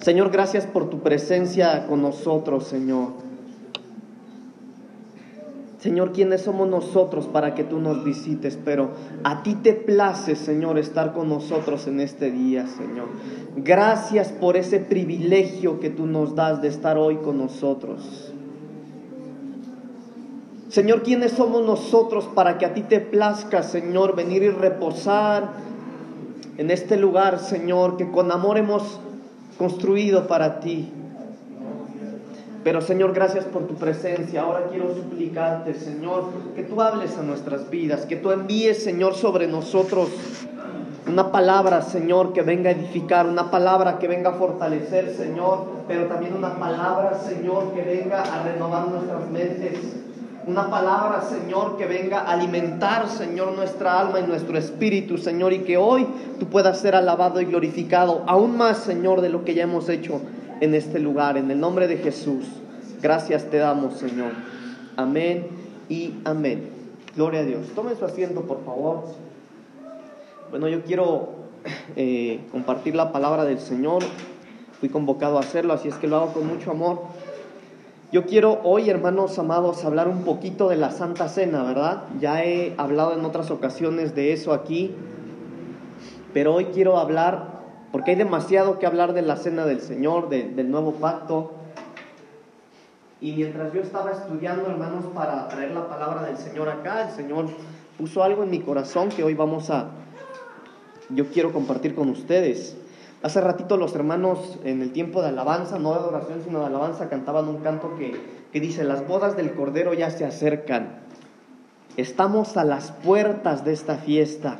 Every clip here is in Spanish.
Señor, gracias por tu presencia con nosotros, Señor. Señor, ¿quiénes somos nosotros para que tú nos visites? Pero a ti te place, Señor, estar con nosotros en este día, Señor. Gracias por ese privilegio que tú nos das de estar hoy con nosotros. Señor, ¿quiénes somos nosotros para que a ti te plazca, Señor, venir y reposar en este lugar, Señor, que con amor hemos construido para ti. Pero Señor, gracias por tu presencia. Ahora quiero suplicarte, Señor, que tú hables a nuestras vidas, que tú envíes, Señor, sobre nosotros una palabra, Señor, que venga a edificar, una palabra que venga a fortalecer, Señor, pero también una palabra, Señor, que venga a renovar nuestras mentes. Una palabra, Señor, que venga a alimentar, Señor, nuestra alma y nuestro espíritu, Señor, y que hoy tú puedas ser alabado y glorificado, aún más, Señor, de lo que ya hemos hecho en este lugar. En el nombre de Jesús, gracias te damos, Señor. Amén y amén. Gloria a Dios. Tomen su asiento, por favor. Bueno, yo quiero eh, compartir la palabra del Señor. Fui convocado a hacerlo, así es que lo hago con mucho amor. Yo quiero hoy, hermanos amados, hablar un poquito de la Santa Cena, ¿verdad? Ya he hablado en otras ocasiones de eso aquí, pero hoy quiero hablar, porque hay demasiado que hablar de la Cena del Señor, del nuevo pacto. Y mientras yo estaba estudiando, hermanos, para traer la palabra del Señor acá, el Señor puso algo en mi corazón que hoy vamos a, yo quiero compartir con ustedes. Hace ratito los hermanos en el tiempo de alabanza, no de adoración, sino de alabanza, cantaban un canto que, que dice, las bodas del Cordero ya se acercan. Estamos a las puertas de esta fiesta.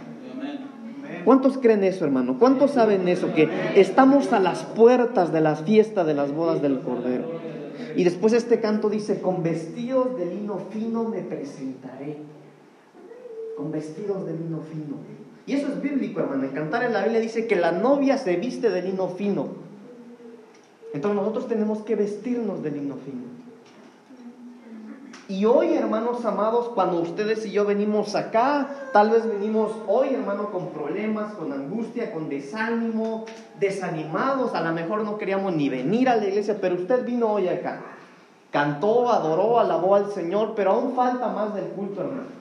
¿Cuántos creen eso, hermano? ¿Cuántos saben eso? Que estamos a las puertas de la fiesta de las bodas del Cordero. Y después este canto dice, con vestidos de lino fino me presentaré. Con vestidos de lino fino. Y eso es bíblico, hermano. En Cantar en la Biblia dice que la novia se viste de lino fino. Entonces nosotros tenemos que vestirnos de lino fino. Y hoy, hermanos amados, cuando ustedes y yo venimos acá, tal vez venimos hoy, hermano, con problemas, con angustia, con desánimo, desanimados, a lo mejor no queríamos ni venir a la iglesia, pero usted vino hoy acá. Cantó, adoró, alabó al Señor, pero aún falta más del culto, hermano.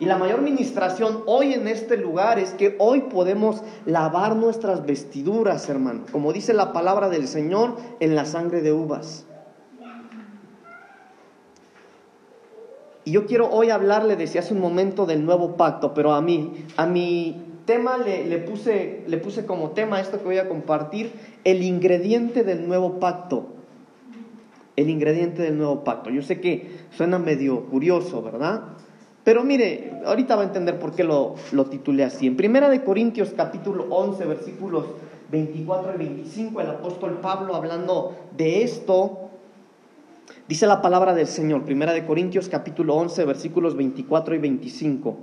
Y la mayor ministración hoy en este lugar es que hoy podemos lavar nuestras vestiduras, hermano, como dice la palabra del Señor, en la sangre de uvas. Y yo quiero hoy hablarle, decía hace un momento, del nuevo pacto, pero a mí, a mi tema le, le, puse, le puse como tema esto que voy a compartir, el ingrediente del nuevo pacto. El ingrediente del nuevo pacto. Yo sé que suena medio curioso, ¿verdad? Pero mire, ahorita va a entender por qué lo, lo titulé así. En Primera de Corintios capítulo 11, versículos 24 y 25, el apóstol Pablo hablando de esto, dice la palabra del Señor. Primera de Corintios capítulo 11, versículos 24 y 25.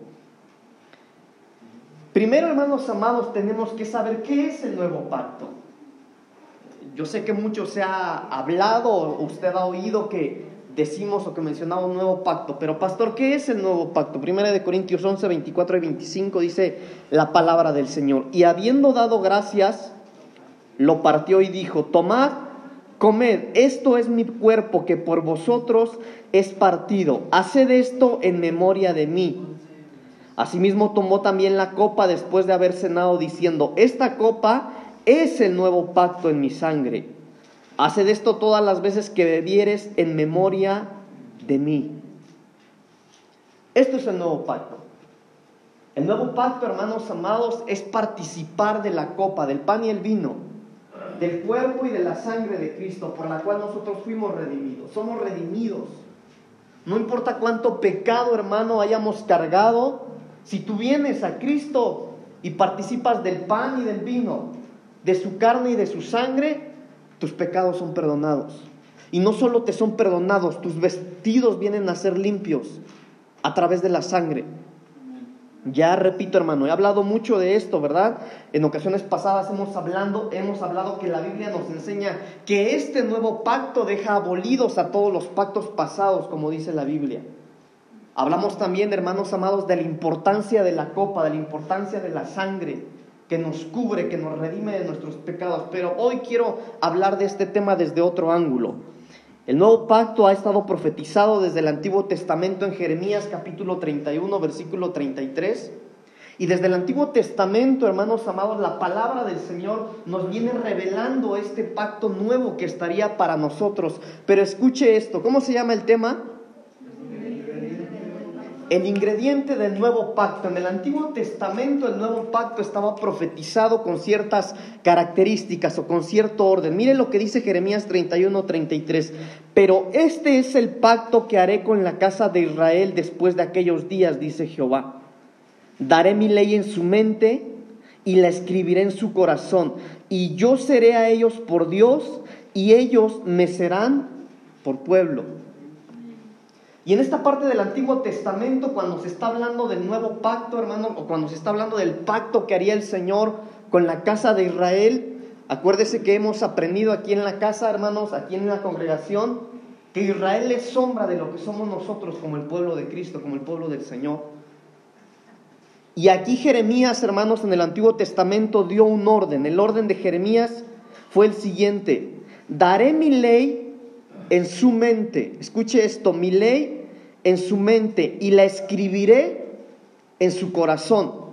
Primero, hermanos amados, tenemos que saber qué es el nuevo pacto. Yo sé que mucho se ha hablado, usted ha oído que decimos o que mencionamos nuevo pacto. Pero pastor, ¿qué es el nuevo pacto? Primera de Corintios 11, 24 y 25 dice la palabra del Señor. Y habiendo dado gracias, lo partió y dijo, tomad, comed, esto es mi cuerpo que por vosotros es partido. Haced esto en memoria de mí. Asimismo tomó también la copa después de haber cenado diciendo, esta copa es el nuevo pacto en mi sangre. Haced esto todas las veces que bebieres en memoria de mí. Esto es el nuevo pacto. El nuevo pacto, hermanos amados, es participar de la copa, del pan y el vino, del cuerpo y de la sangre de Cristo, por la cual nosotros fuimos redimidos. Somos redimidos. No importa cuánto pecado, hermano, hayamos cargado, si tú vienes a Cristo y participas del pan y del vino, de su carne y de su sangre, tus pecados son perdonados. Y no solo te son perdonados, tus vestidos vienen a ser limpios a través de la sangre. Ya repito, hermano, he hablado mucho de esto, ¿verdad? En ocasiones pasadas hemos hablado, hemos hablado que la Biblia nos enseña que este nuevo pacto deja abolidos a todos los pactos pasados, como dice la Biblia. Hablamos también, hermanos amados, de la importancia de la copa, de la importancia de la sangre. Que nos cubre, que nos redime de nuestros pecados. Pero hoy quiero hablar de este tema desde otro ángulo. El nuevo pacto ha estado profetizado desde el Antiguo Testamento en Jeremías capítulo 31, versículo 33. Y desde el Antiguo Testamento, hermanos amados, la palabra del Señor nos viene revelando este pacto nuevo que estaría para nosotros. Pero escuche esto, ¿cómo se llama el tema? El ingrediente del nuevo pacto. En el Antiguo Testamento el nuevo pacto estaba profetizado con ciertas características o con cierto orden. Mire lo que dice Jeremías 31, 33. Pero este es el pacto que haré con la casa de Israel después de aquellos días, dice Jehová. Daré mi ley en su mente y la escribiré en su corazón. Y yo seré a ellos por Dios y ellos me serán por pueblo. Y en esta parte del Antiguo Testamento, cuando se está hablando del nuevo pacto, hermano, o cuando se está hablando del pacto que haría el Señor con la casa de Israel, acuérdese que hemos aprendido aquí en la casa, hermanos, aquí en la congregación, que Israel es sombra de lo que somos nosotros como el pueblo de Cristo, como el pueblo del Señor. Y aquí Jeremías, hermanos, en el Antiguo Testamento dio un orden. El orden de Jeremías fue el siguiente. Daré mi ley en su mente, escuche esto, mi ley en su mente y la escribiré en su corazón.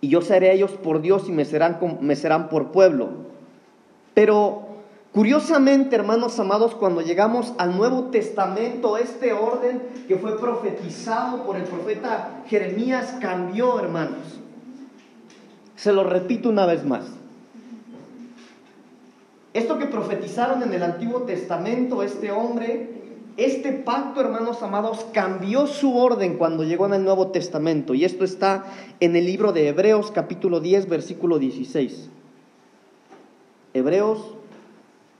Y yo seré ellos por Dios y me serán, me serán por pueblo. Pero curiosamente, hermanos amados, cuando llegamos al Nuevo Testamento, este orden que fue profetizado por el profeta Jeremías cambió, hermanos. Se lo repito una vez más. Esto que profetizaron en el Antiguo Testamento, este hombre, este pacto, hermanos amados, cambió su orden cuando llegó en el Nuevo Testamento. Y esto está en el libro de Hebreos capítulo 10, versículo 16. Hebreos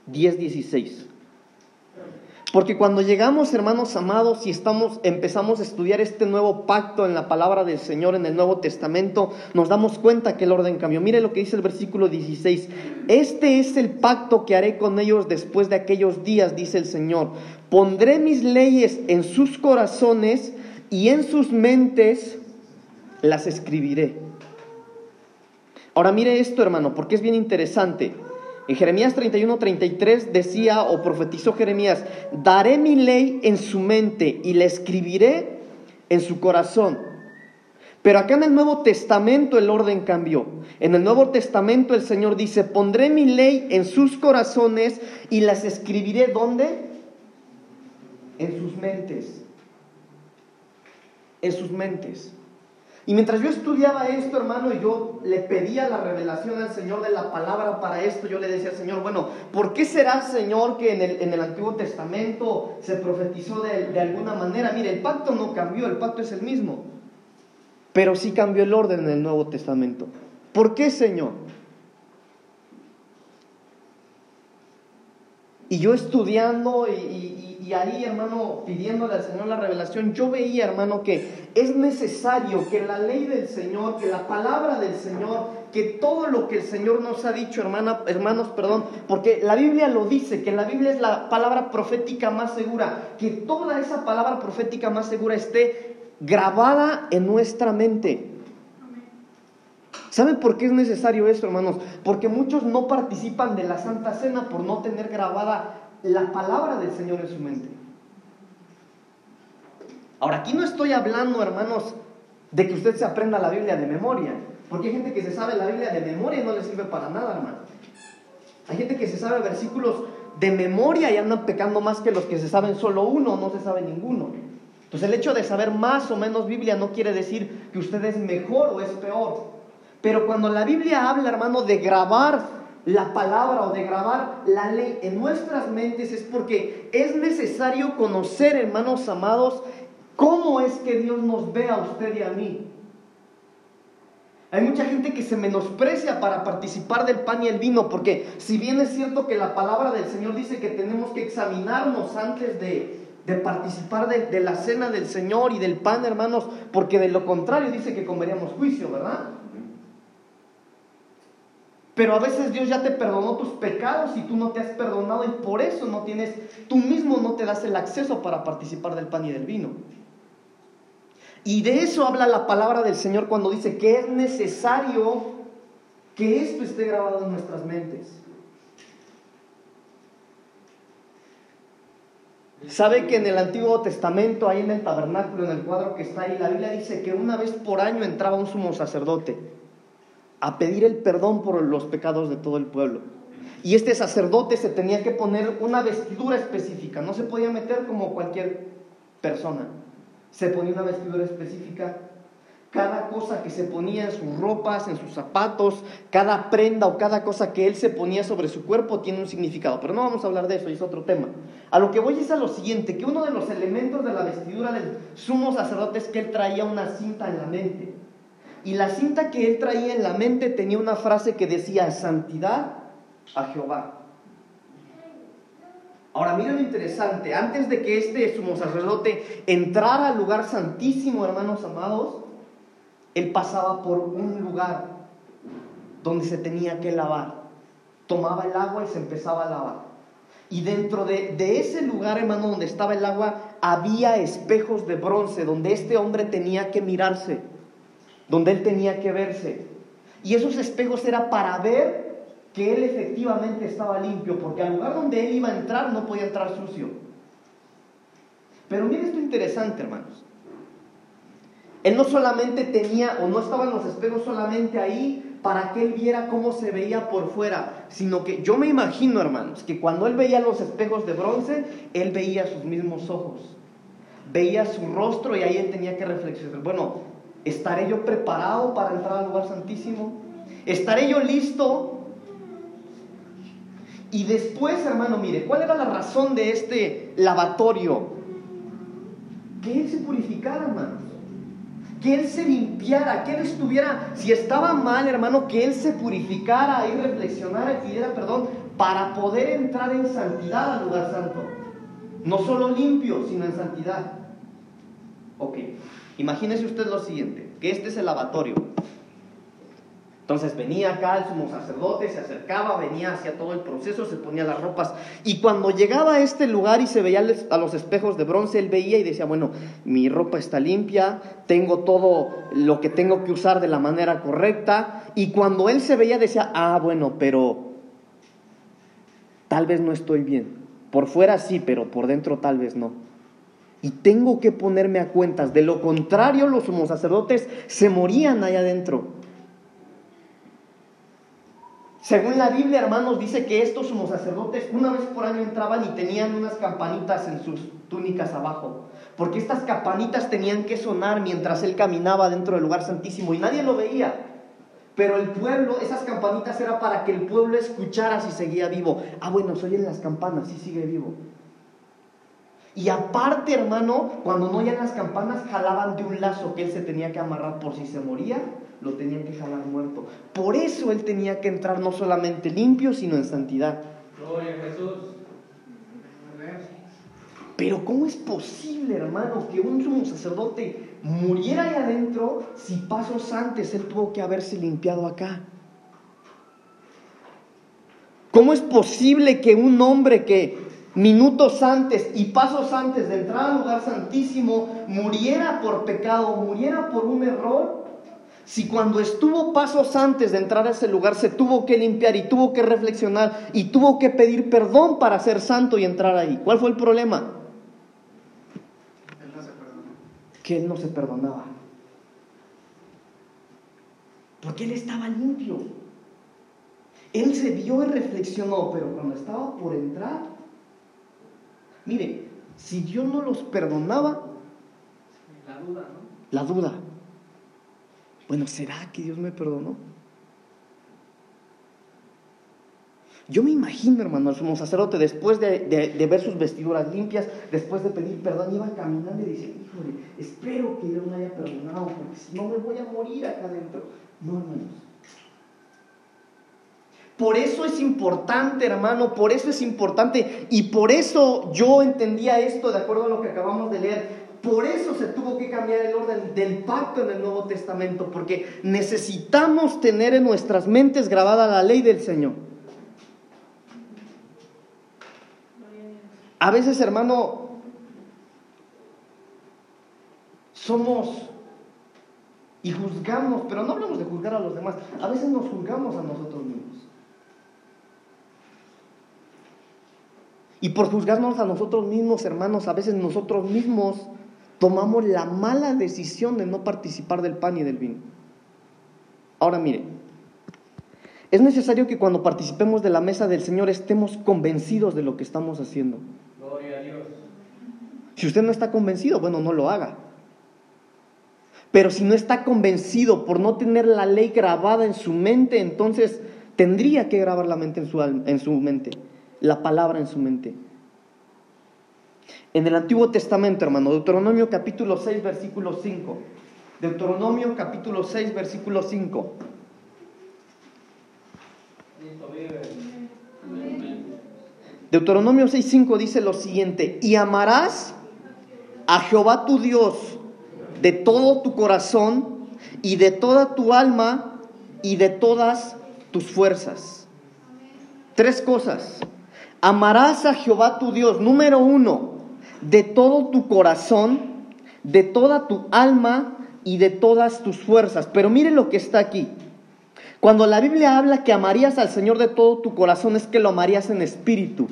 10, 16. Porque cuando llegamos, hermanos amados, y estamos, empezamos a estudiar este nuevo pacto en la palabra del Señor en el Nuevo Testamento, nos damos cuenta que el orden cambió. Mire lo que dice el versículo 16. Este es el pacto que haré con ellos después de aquellos días, dice el Señor. Pondré mis leyes en sus corazones y en sus mentes las escribiré. Ahora mire esto, hermano, porque es bien interesante. En Jeremías 31, 33 decía o profetizó Jeremías, daré mi ley en su mente y la escribiré en su corazón. Pero acá en el Nuevo Testamento el orden cambió. En el Nuevo Testamento el Señor dice, pondré mi ley en sus corazones y las escribiré ¿dónde? En sus mentes. En sus mentes. Y mientras yo estudiaba esto, hermano, y yo le pedía la revelación al Señor de la palabra para esto, yo le decía al Señor, bueno, ¿por qué será, Señor, que en el, en el Antiguo Testamento se profetizó de, de alguna manera? Mire, el pacto no cambió, el pacto es el mismo, pero sí cambió el orden en el Nuevo Testamento. ¿Por qué, Señor? Y yo estudiando y, y ahí, hermano, pidiéndole al Señor la revelación, yo veía, hermano, que es necesario que la ley del Señor, que la palabra del Señor, que todo lo que el Señor nos ha dicho, hermana, hermanos, perdón, porque la Biblia lo dice, que la Biblia es la palabra profética más segura, que toda esa palabra profética más segura esté grabada en nuestra mente. ¿Saben por qué es necesario esto, hermanos? Porque muchos no participan de la Santa Cena por no tener grabada la palabra del Señor en su mente. Ahora, aquí no estoy hablando, hermanos, de que usted se aprenda la Biblia de memoria, porque hay gente que se sabe la Biblia de memoria y no le sirve para nada, hermano. Hay gente que se sabe versículos de memoria y andan pecando más que los que se saben solo uno, no se sabe ninguno. Entonces el hecho de saber más o menos Biblia no quiere decir que usted es mejor o es peor. Pero cuando la Biblia habla, hermano, de grabar la palabra o de grabar la ley en nuestras mentes es porque es necesario conocer, hermanos amados, cómo es que Dios nos ve a usted y a mí. Hay mucha gente que se menosprecia para participar del pan y el vino, porque si bien es cierto que la palabra del Señor dice que tenemos que examinarnos antes de, participar de, de la cena del Señor y del pan, hermanos, porque de lo contrario dice que comeríamos juicio, ¿verdad? Pero a veces Dios ya te perdonó tus pecados y tú no te has perdonado y por eso no tienes, tú mismo no te das el acceso para participar del pan y del vino. Y de eso habla la palabra del Señor cuando dice que es necesario que esto esté grabado en nuestras mentes. ¿Sabe que en el Antiguo Testamento, ahí en el tabernáculo, en el cuadro que está ahí, la Biblia dice que una vez por año entraba un sumo sacerdote a pedir el perdón por los pecados de todo el pueblo? Y este sacerdote se tenía que poner una vestidura específica, no se podía meter como cualquier persona, se ponía una vestidura específica cada cosa que se ponía en sus ropas, en sus zapatos, cada prenda o cada cosa que él se ponía sobre su cuerpo tiene un significado. Pero no vamos a hablar de eso, es otro tema. A lo que voy es a lo siguiente, que uno de los elementos de la vestidura del sumo sacerdote es que él traía una cinta en la mente. Y la cinta que él traía en la mente tenía una frase que decía, santidad a Jehová. Ahora miren lo interesante, antes de que este sumo sacerdote entrara al lugar santísimo, hermanos amados, él pasaba por un lugar donde se tenía que lavar. Tomaba el agua y se empezaba a lavar. Y dentro de, ese lugar, hermano, donde estaba el agua, había espejos de bronce, donde este hombre tenía que mirarse, donde él tenía que verse. Y esos espejos era para ver que él efectivamente estaba limpio, porque al lugar donde él iba a entrar no podía entrar sucio. Pero miren esto interesante, hermanos. Él no solamente tenía o no estaban los espejos solamente ahí para que él viera cómo se veía por fuera, sino que yo me imagino, hermanos, que cuando él veía los espejos de bronce, él veía sus mismos ojos, veía su rostro y ahí él tenía que reflexionar, bueno, ¿estaré yo preparado para entrar al lugar santísimo? ¿Estaré yo listo? Y después, hermano, mire, ¿cuál era la razón de este lavatorio? Que él se purificara, hermano que Él se limpiara, que Él estuviera, si estaba mal, hermano, que Él se purificara y reflexionara y pidiera perdón para poder entrar en santidad al lugar santo. No solo limpio, sino en santidad. Ok, imagínese usted lo siguiente, que este es el lavatorio. Entonces venía acá el sumo sacerdote, se acercaba, venía hacia todo el proceso, se ponía las ropas. Y cuando llegaba a este lugar y se veía a los espejos de bronce, él veía y decía, bueno, mi ropa está limpia, tengo todo lo que tengo que usar de la manera correcta. Y cuando él se veía decía, ah, bueno, pero tal vez no estoy bien. Por fuera sí, pero por dentro tal vez no. Y tengo que ponerme a cuentas. De lo contrario, los sumos sacerdotes se morían allá adentro. Según la Biblia, hermanos, dice que estos sumos sacerdotes una vez por año entraban y tenían unas campanitas en sus túnicas abajo. Porque estas campanitas tenían que sonar mientras él caminaba dentro del lugar santísimo y nadie lo veía. Pero el pueblo, esas campanitas era para que el pueblo escuchara si seguía vivo. Ah, bueno, se oyen las campanas, sí sigue vivo. Y aparte, hermano, cuando no oían las campanas, jalaban de un lazo que él se tenía que amarrar por si se moría lo tenían que jalar muerto. Por eso él tenía que entrar no solamente limpio, sino en santidad. Gloria a Jesús. Pero ¿cómo es posible, hermano, que un sumo sacerdote muriera ahí adentro si pasos antes él tuvo que haberse limpiado acá? ¿Cómo es posible que un hombre que minutos antes y pasos antes de entrar al lugar santísimo muriera por pecado, muriera por un error? Si cuando estuvo pasos antes de entrar a ese lugar se tuvo que limpiar y tuvo que reflexionar y tuvo que pedir perdón para ser santo y entrar ahí, ¿cuál fue el problema? Que él no se perdonaba. Porque él estaba limpio. Él se vio y reflexionó, pero cuando estaba por entrar, mire, si Dios no los perdonaba, la duda, ¿no? La duda. Bueno, ¿será que Dios me perdonó? Yo me imagino, hermano, el sumo sacerdote, después de, ver sus vestiduras limpias, después de pedir perdón, iba caminando y decía, híjole, espero que Dios me haya perdonado, porque si no me voy a morir acá adentro. No, hermanos. Por eso es importante, hermano, por eso es importante. Y por eso yo entendía esto, de acuerdo a lo que acabamos de leer. Por eso se tuvo que cambiar el orden del pacto en el Nuevo Testamento, porque necesitamos tener en nuestras mentes grabada la ley del Señor. A veces, hermano, somos Y juzgamos, pero no hablamos de juzgar a los demás, a veces nos juzgamos a nosotros mismos. Y por juzgarnos a nosotros mismos, hermanos, a veces nosotros mismos tomamos la mala decisión de no participar del pan y del vino. Ahora mire, es necesario que cuando participemos de la mesa del Señor estemos convencidos de lo que estamos haciendo. Gloria a Dios. Si usted no está convencido, bueno, no lo haga. Pero si no está convencido por no tener la ley grabada en su mente, entonces tendría que grabar la mente en su, en su mente, la palabra en su mente. En el Antiguo Testamento, hermano, Deuteronomio capítulo 6, versículo 5. Deuteronomio capítulo 6, versículo 5. Deuteronomio 6, 5 dice lo siguiente, y amarás a Jehová tu Dios de todo tu corazón y de toda tu alma y de todas tus fuerzas. Tres cosas. Amarás a Jehová tu Dios, número uno, de todo tu corazón, de toda tu alma y de todas tus fuerzas. Pero mire lo que está aquí. Cuando la Biblia habla que amarías al Señor de todo tu corazón, es que lo amarías en espíritu.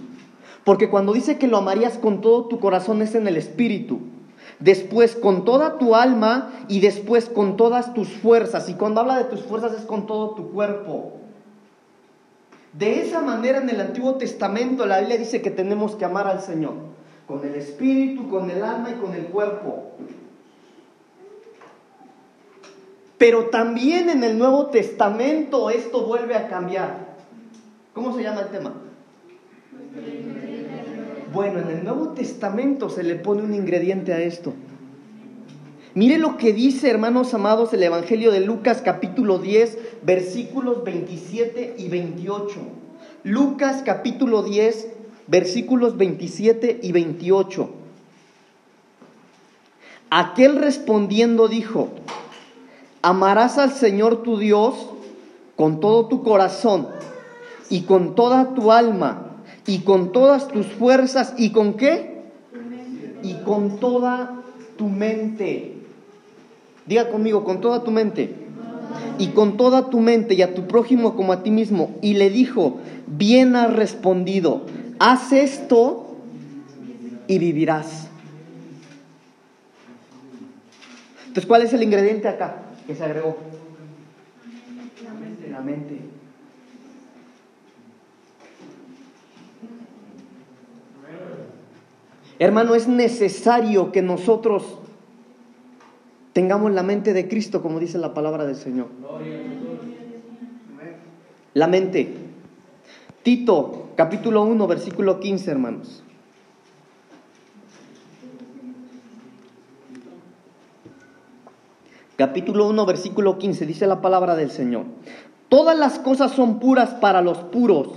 Porque cuando dice que lo amarías con todo tu corazón es en el espíritu después con toda tu alma y después con todas tus fuerzas. Y cuando habla de tus fuerzas es con todo tu cuerpo. De esa manera en el Antiguo Testamento la Biblia dice que tenemos que amar al Señor, con el espíritu, con el alma y con el cuerpo. Pero también en el Nuevo Testamento esto vuelve a cambiar. ¿Cómo se llama el tema? Bueno, en el Nuevo Testamento se le pone un ingrediente a esto. Mire lo que dice, hermanos amados, el Evangelio de Lucas capítulo 10, versículos 27 y 28. Lucas capítulo 10, versículos 27 y 28. Aquel respondiendo dijo, amarás al Señor tu Dios con todo tu corazón y con toda tu alma y con todas tus fuerzas y con qué? Y con toda tu mente. Diga conmigo, con toda tu mente. Y con toda tu mente y a tu prójimo como a ti mismo. Y le dijo, bien has respondido, haz esto y vivirás. Entonces, ¿cuál es el ingrediente acá que se agregó? La mente. La mente. Hermano, es necesario que nosotros tengamos la mente de Cristo, como dice la palabra del Señor. La mente. Tito, capítulo 1, versículo 15, hermanos. Capítulo 1, versículo 15, dice la palabra del Señor. Todas las cosas son puras para los puros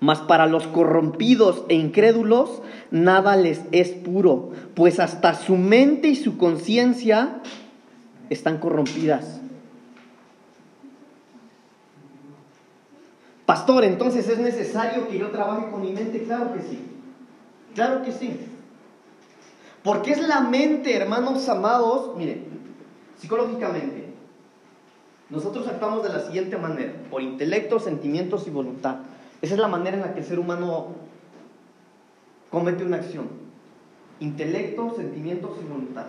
mas para los corrompidos e incrédulos nada les es puro, pues hasta su mente y su conciencia están corrompidas. Pastor, entonces es necesario que yo trabaje con mi mente. Claro que sí. Claro que sí. Porque es la mente, hermanos amados, mire, psicológicamente, nosotros actuamos de la siguiente manera, por intelecto, sentimientos y voluntad. Esa es la manera en la que el ser humano comete una acción. Intelecto, sentimientos y voluntad.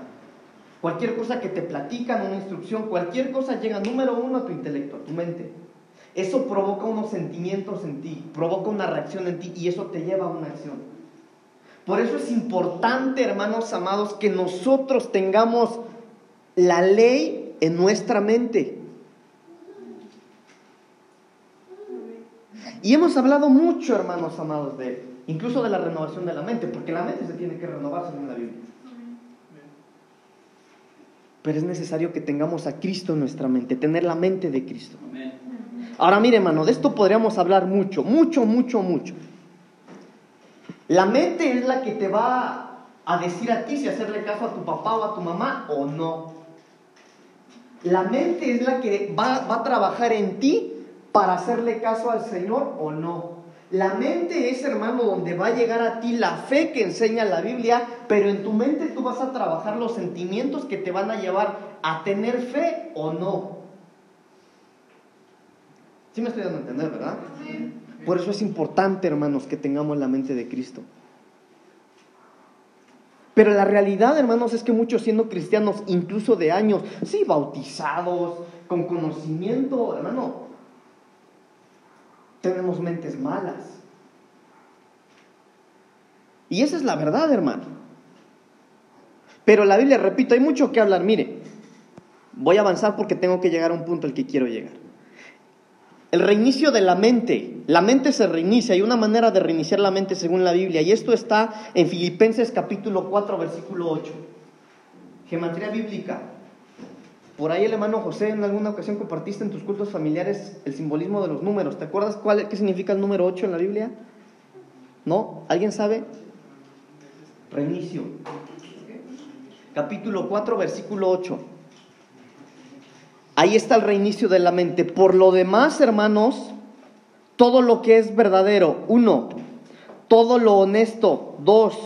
Cualquier cosa que te platican, una instrucción, cualquier cosa llega número uno a tu intelecto, a tu mente. Eso provoca unos sentimientos en ti, provoca una reacción en ti y eso te lleva a una acción. Por eso es importante, hermanos amados, que nosotros tengamos la ley en nuestra mente. Y hemos hablado mucho, hermanos amados, de incluso de la renovación de la mente, porque la mente se tiene que renovar según la Biblia. Pero es necesario que tengamos a Cristo en nuestra mente, tener la mente de Cristo. Ahora mire, hermano, de esto podríamos hablar mucho, mucho, mucho, mucho. La mente es la que te va a decir a ti si hacerle caso a tu papá o a tu mamá o no. La mente es la que va, va a trabajar en ti para hacerle caso al Señor o no. La mente es, hermano, donde va a llegar a ti la fe que enseña la Biblia, pero en tu mente tú vas a trabajar los sentimientos que te van a llevar a tener fe o no. ¿Sí me estoy dando a entender, verdad? Por eso es importante, hermanos, que tengamos la mente de Cristo. Pero la realidad, hermanos, es que muchos siendo cristianos, incluso de años, sí, bautizados, con conocimiento, hermano, tenemos mentes malas. Y esa es la verdad, hermano. Pero la Biblia, repito, hay mucho que hablar. Mire, voy a avanzar porque tengo que llegar a un punto al que quiero llegar. El reinicio de la mente. La mente se reinicia. Hay una manera de reiniciar la mente según la Biblia. Y esto está en Filipenses capítulo 4, versículo 8. Gematría bíblica. Por ahí el hermano José en alguna ocasión compartiste en tus cultos familiares el simbolismo de los números. ¿Te acuerdas cuál, qué significa el número 8 en la Biblia? ¿No? ¿Alguien sabe? Reinicio. Capítulo 4, versículo 8. Ahí está el reinicio de la mente. Por lo demás, hermanos, todo lo que es verdadero, uno, todo lo honesto, dos,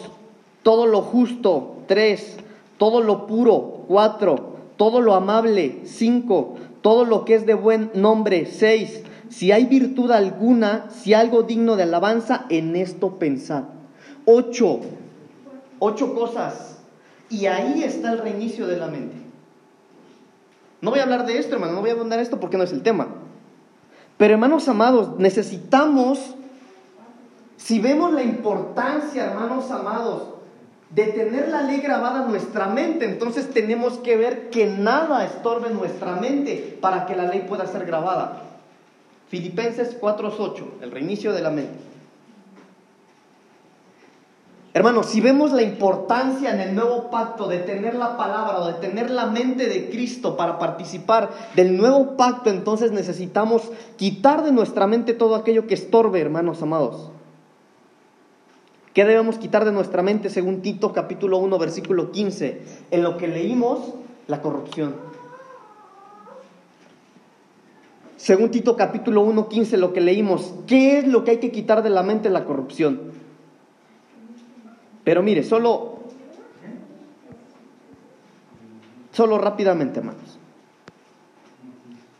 todo lo justo, tres, todo lo puro, cuatro, todo lo amable, cinco, todo lo que es de buen nombre, seis, si hay virtud alguna, si algo digno de alabanza, en esto pensad. Ocho, ocho cosas. Y ahí está el reinicio de la mente. No voy a hablar de esto, hermano, no voy a abundar esto porque no es el tema. Pero hermanos amados, necesitamos, si vemos la importancia, hermanos amados, de tener la ley grabada en nuestra mente, entonces tenemos que ver que nada estorbe nuestra mente para que la ley pueda ser grabada. Filipenses 4.8, el reinicio de la mente. Hermanos, si vemos la importancia en el nuevo pacto de tener la palabra o de tener la mente de Cristo para participar del nuevo pacto, entonces necesitamos quitar de nuestra mente todo aquello que estorbe, hermanos amados. ¿Qué debemos quitar de nuestra mente según Tito capítulo 1 versículo 15? En lo que leímos, la corrupción. Según Tito capítulo 1, 15, lo que leímos, ¿qué es lo que hay que quitar de la mente? La corrupción. Pero mire, solo, solo rápidamente, hermanos.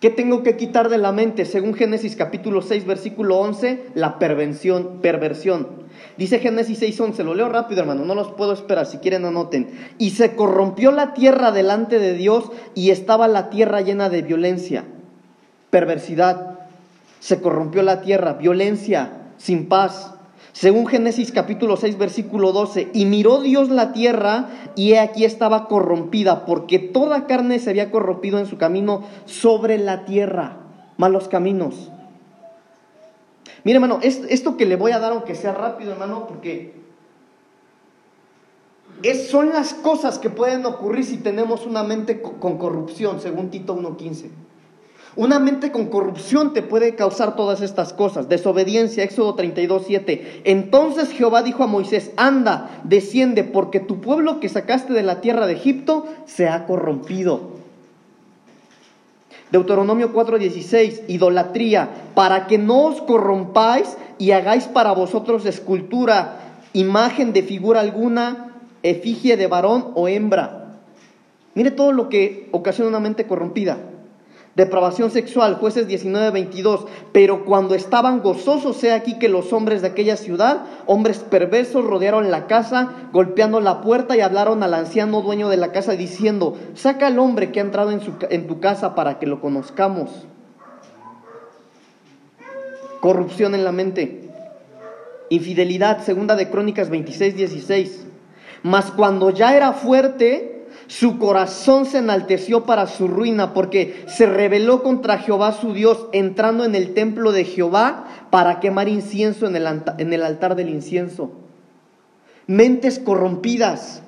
¿Qué tengo que quitar de la mente? Según Génesis capítulo 6, versículo 11, la perversión, perversión. Dice Génesis 6:11, lo leo rápido hermano, no los puedo esperar, si quieren anoten. Y se corrompió la tierra delante de Dios y estaba la tierra llena de violencia, perversidad. Se corrompió la tierra, violencia, sin paz. Según Génesis capítulo 6 versículo 12, y miró Dios la tierra y he aquí estaba corrompida, porque toda carne se había corrompido en su camino sobre la tierra, malos caminos. Mire, hermano, esto que le voy a dar, aunque sea rápido, hermano, porque es, son las cosas que pueden ocurrir si tenemos una mente con corrupción, según Tito 1.15. Una mente con corrupción te puede causar todas estas cosas. Desobediencia, Éxodo 32.7. Entonces Jehová dijo a Moisés, anda, desciende, porque tu pueblo que sacaste de la tierra de Egipto se ha corrompido. Deuteronomio 4:16, idolatría, para que no os corrompáis y hagáis para vosotros escultura, imagen de figura alguna, efigie de varón o hembra. Mire todo lo que ocasiona una mente corrompida. Depravación sexual, jueces 19:22. Pero cuando estaban gozosos, he aquí que los hombres de aquella ciudad, hombres perversos, rodearon la casa, golpeando la puerta y hablaron al anciano dueño de la casa diciendo, saca al hombre que ha entrado en, en tu casa para que lo conozcamos. Corrupción en la mente. Infidelidad, segunda de Crónicas 26, 16. Mas cuando ya era fuerte, su corazón se enalteció para su ruina porque se rebeló contra Jehová su Dios entrando en el templo de Jehová para quemar incienso en el, en el altar del incienso. Mentes corrompidas.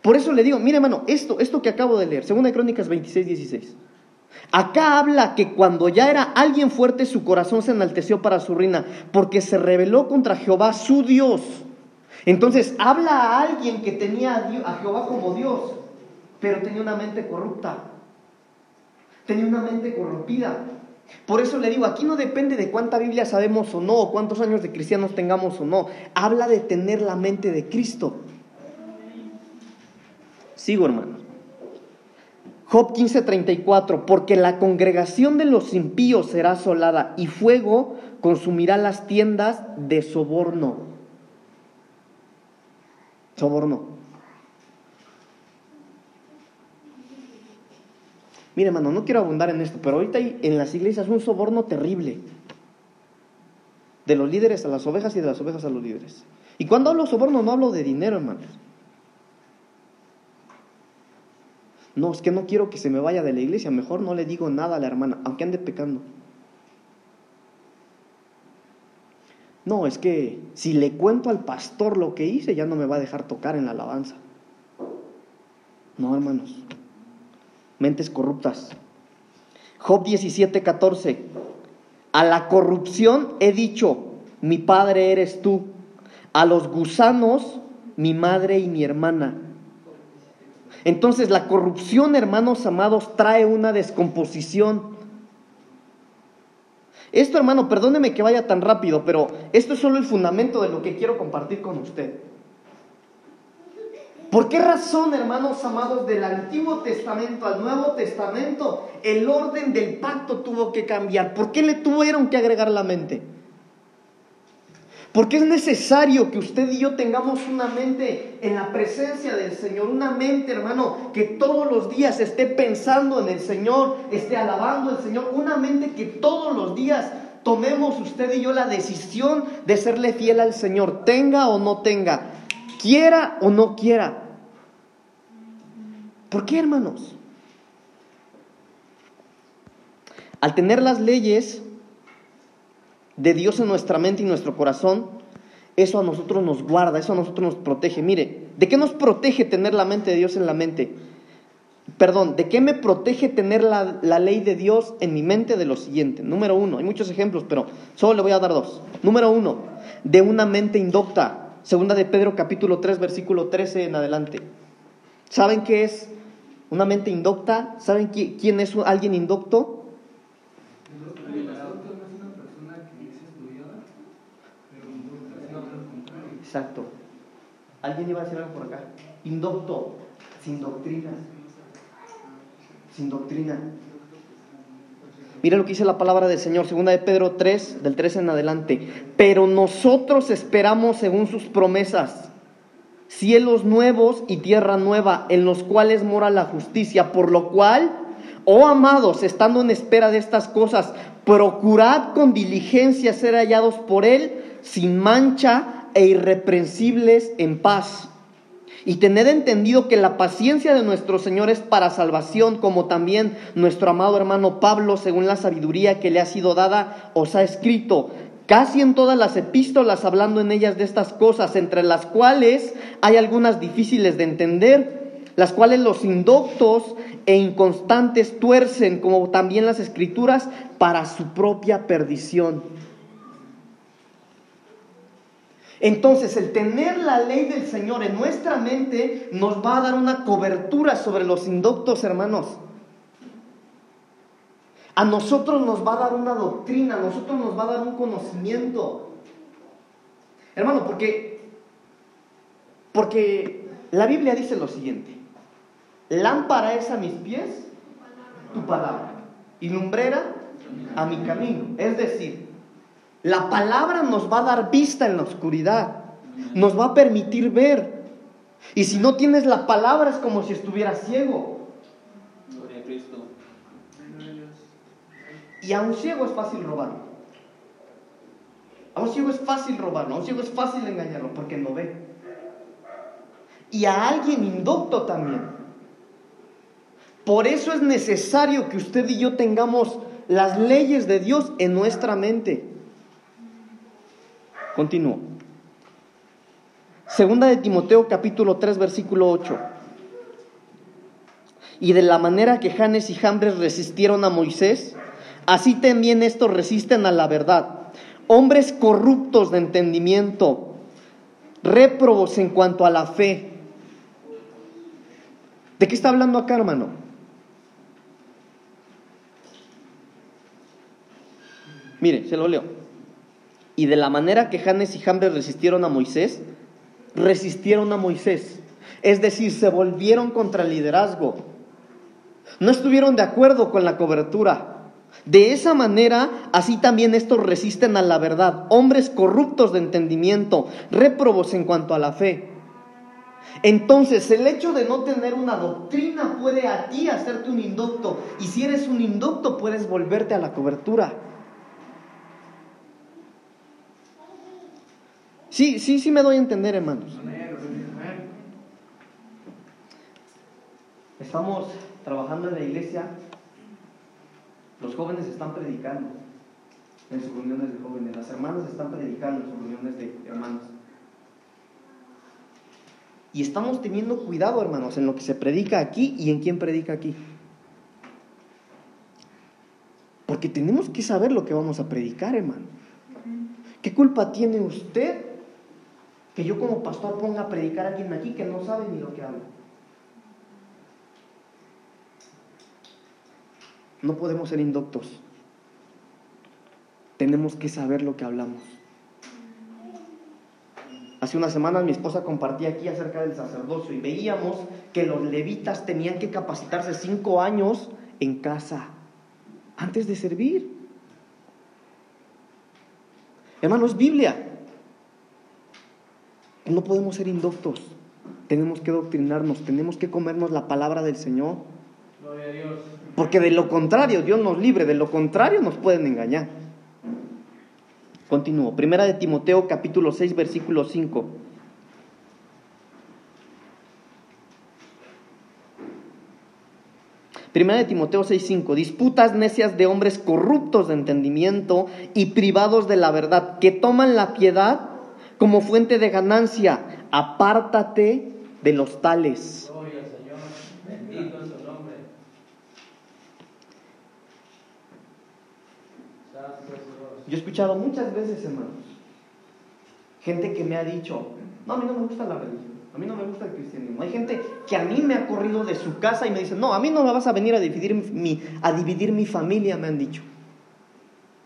Por eso le digo, mire hermano, esto, esto que acabo de leer, Segunda de Crónicas 26, 16. Acá habla que cuando ya era alguien fuerte, su corazón se enalteció para su ruina, porque se rebeló contra Jehová su Dios. Entonces habla a alguien que tenía a, Jehová como Dios, pero tenía una mente corrupta, tenía una mente corrompida. Por eso le digo, aquí no depende de cuánta Biblia sabemos o no, o cuántos años de cristianos tengamos o no. Habla de tener la mente de Cristo. Sigo, hermano. Job 15:34, porque la congregación de los impíos será asolada y fuego consumirá las tiendas de soborno. Soborno. Mire, hermano, no quiero abundar en esto, pero ahorita hay en las iglesias un soborno terrible. De los líderes a las ovejas y de las ovejas a los líderes. Y cuando hablo soborno no hablo de dinero, hermanos. No, es que no quiero que se me vaya de la iglesia. Mejor no le digo nada a la hermana, aunque ande pecando. No, es que si le cuento al pastor lo que hice, ya no me va a dejar tocar en la alabanza. No, hermanos mentes corruptas. Job 17, 14. A la corrupción he dicho, mi padre eres tú. A los gusanos, mi madre y mi hermana. Entonces la corrupción, hermanos amados, trae una descomposición. Esto, hermano, perdóneme que vaya tan rápido, pero esto es solo el fundamento de lo que quiero compartir con usted. ¿Por qué razón, hermanos amados, del Antiguo Testamento al Nuevo Testamento, el orden del pacto tuvo que cambiar? ¿Por qué le tuvieron que agregar la mente? Porque es necesario que usted y yo tengamos una mente en la presencia del Señor, una mente, hermano, que todos los días esté pensando en el Señor, esté alabando al Señor, una mente que todos los días tomemos usted y yo la decisión de serle fiel al Señor, tenga o no tenga, quiera o no quiera. ¿Por qué, hermanos? Al tener las leyes de Dios en nuestra mente y nuestro corazón, eso a nosotros nos guarda, eso a nosotros nos protege. Mire, ¿de qué nos protege tener la mente de Dios en la mente? Perdón, ¿de qué me protege tener la, la, ley de Dios en mi mente? De lo siguiente. Número uno, hay muchos ejemplos, pero solo le voy a dar dos. Número uno, de una mente indocta. Segunda de Pedro capítulo 3, versículo 13 en adelante. ¿Saben qué es una mente indocta? ¿Saben quién es alguien indocto? Exacto. ¿Alguien iba a decir algo por acá? Indocto, sin doctrina. Sin doctrina. Mira lo que dice la palabra del Señor, segunda de Pedro 3, del 3 en adelante. Pero nosotros esperamos según sus promesas cielos nuevos y tierra nueva, en los cuales mora la justicia, por lo cual, oh amados, estando en espera de estas cosas, procurad con diligencia ser hallados por Él sin mancha e irreprensibles en paz. Y tened entendido que la paciencia de nuestro Señor es para salvación, como también nuestro amado hermano Pablo, según la sabiduría que le ha sido dada, os ha escrito casi en todas las epístolas hablando en ellas de estas cosas, entre las cuales hay algunas difíciles de entender, las cuales los indoctos e inconstantes tuercen, como también las escrituras, para su propia perdición. Entonces, el tener la ley del Señor en nuestra mente nos va a dar una cobertura sobre los indoctos, hermanos. A nosotros nos va a dar una doctrina, a nosotros nos va a dar un conocimiento. Hermano, porque, porque la Biblia dice lo siguiente. Lámpara es a mis pies tu palabra y lumbrera a mi camino. Es decir, la palabra nos va a dar vista en la oscuridad, nos va a permitir ver. Y si no tienes la palabra es como si estuvieras ciego. Y a un ciego es fácil robarlo. A un ciego es fácil robarlo, a un ciego es fácil engañarlo porque no ve. Y a alguien indocto también. Por eso es necesario que usted y yo tengamos las leyes de Dios en nuestra mente. Continúo. Segunda de Timoteo capítulo 3 versículo 8. Y de la manera que Janes y Jambres resistieron a Moisés, Así también estos resisten a la verdad. Hombres corruptos de entendimiento, réprobos en cuanto a la fe. ¿De qué está hablando acá, hermano? Mire, se lo leo. Y de la manera que Janes y Jambres resistieron a Moisés, resistieron a Moisés. Es decir, se volvieron contra el liderazgo. No estuvieron de acuerdo con la cobertura. De esa manera, así también estos resisten a la verdad, hombres corruptos de entendimiento, réprobos en cuanto a la fe. Entonces, el hecho de no tener una doctrina puede a ti hacerte un inducto, y si eres un inducto puedes volverte a la cobertura. Sí, sí, sí me doy a entender, hermanos. Estamos trabajando en la iglesia los jóvenes están predicando en sus reuniones de jóvenes, las hermanas están predicando en sus reuniones de hermanos. Y estamos teniendo cuidado, hermanos, en lo que se predica aquí y en quién predica aquí. Porque tenemos que saber lo que vamos a predicar, hermano. ¿Qué culpa tiene usted que yo como pastor ponga a predicar a alguien aquí que no sabe ni lo que habla? No podemos ser inductos. Tenemos que saber lo que hablamos. Hace unas semanas mi esposa compartía aquí acerca del sacerdocio y veíamos que los levitas tenían que capacitarse cinco años en casa antes de servir. Hermano, es Biblia. No podemos ser inductos. Tenemos que doctrinarnos, tenemos que comernos la palabra del Señor. Gloria a Dios. Porque de lo contrario, Dios nos libre, de lo contrario nos pueden engañar. Continúo. Primera de Timoteo capítulo 6 versículo 5. Primera de Timoteo 6:5, disputas necias de hombres corruptos de entendimiento y privados de la verdad, que toman la piedad como fuente de ganancia. Apártate de los tales. Yo he escuchado muchas veces, hermanos, gente que me ha dicho, no, a mí no me gusta la religión, a mí no me gusta el cristianismo. Hay gente que a mí me ha corrido de su casa y me dice, no, a mí no me vas a venir a dividir mi, a dividir mi familia, me han dicho.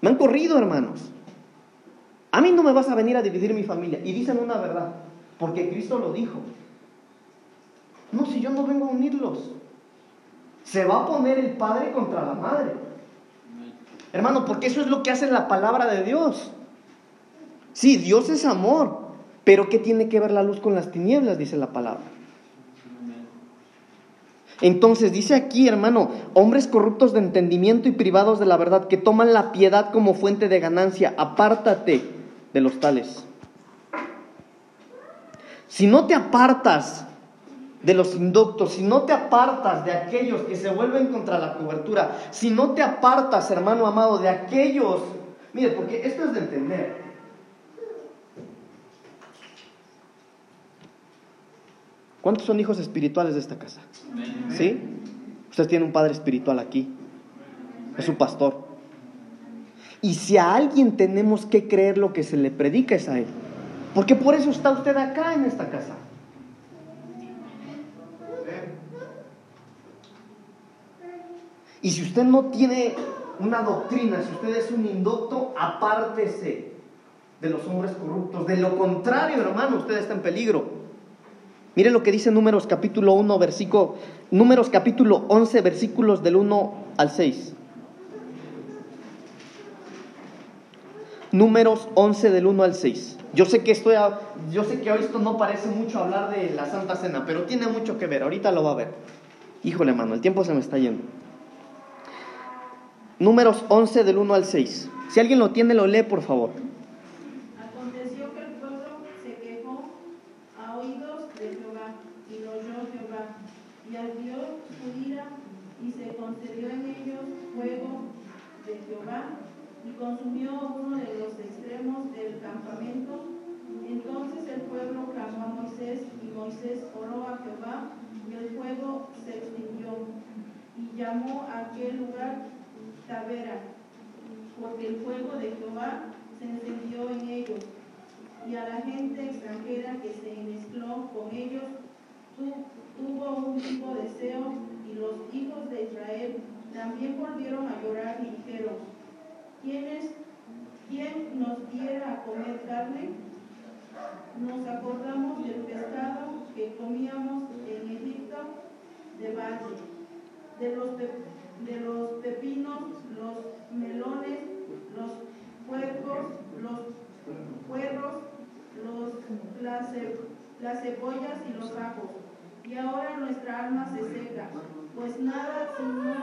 Me han corrido, hermanos. A mí no me vas a venir a dividir mi familia. Y dicen una verdad, porque Cristo lo dijo. No, si yo no vengo a unirlos. Se va a poner el padre contra la madre. Hermano, porque eso es lo que hace la palabra de Dios. Sí, Dios es amor, pero ¿qué tiene que ver la luz con las tinieblas? Dice la palabra. Entonces dice aquí, hermano, hombres corruptos de entendimiento y privados de la verdad, que toman la piedad como fuente de ganancia, apártate de los tales. Si no te apartas de los inductos, si no te apartas de aquellos que se vuelven contra la cobertura, si no te apartas, hermano amado, de aquellos, mire, porque esto es de entender. ¿Cuántos son hijos espirituales de esta casa? ¿Sí? Usted tiene un padre espiritual aquí. Es su pastor. Y si a alguien tenemos que creer lo que se le predica es a él. Porque por eso está usted acá en esta casa. Y si usted no tiene una doctrina, si usted es un inducto, apártese de los hombres corruptos. De lo contrario, hermano, usted está en peligro. Mire lo que dice Números capítulo 1, versículo, Números capítulo 11, versículos del 1 al 6. Números 11 del 1 al 6. Yo sé que estoy yo sé que hoy esto no parece mucho hablar de la Santa Cena, pero tiene mucho que ver. Ahorita lo va a ver. Híjole, hermano, el tiempo se me está yendo. Números 11 del 1 al 6. Si alguien lo tiene, lo lee, por favor. Aconteció que el pueblo se quejó a oídos de Jehová, y lo oyó Jehová, y ardió su ira, y se concedió en ellos fuego de Jehová, y consumió uno de los extremos del campamento. Entonces el pueblo clamó a Moisés, y Moisés oró a Jehová, y el fuego se extinguió, y llamó a aquel lugar Tavera, porque el fuego de Jehová se encendió en ellos, y a la gente extranjera que se mezcló con ellos tuvo un vivo deseo, y los hijos de Israel también volvieron a llorar y dijeron, ¿quiénes ¿quién nos diera a comer carne? Nos acordamos del pescado que comíamos en Egipto de valle, de los, de los pepinos, los melones, los puercos, los puerros, los, las, las cebollas y los ajos. Y ahora nuestra alma se seca, pues nada si no,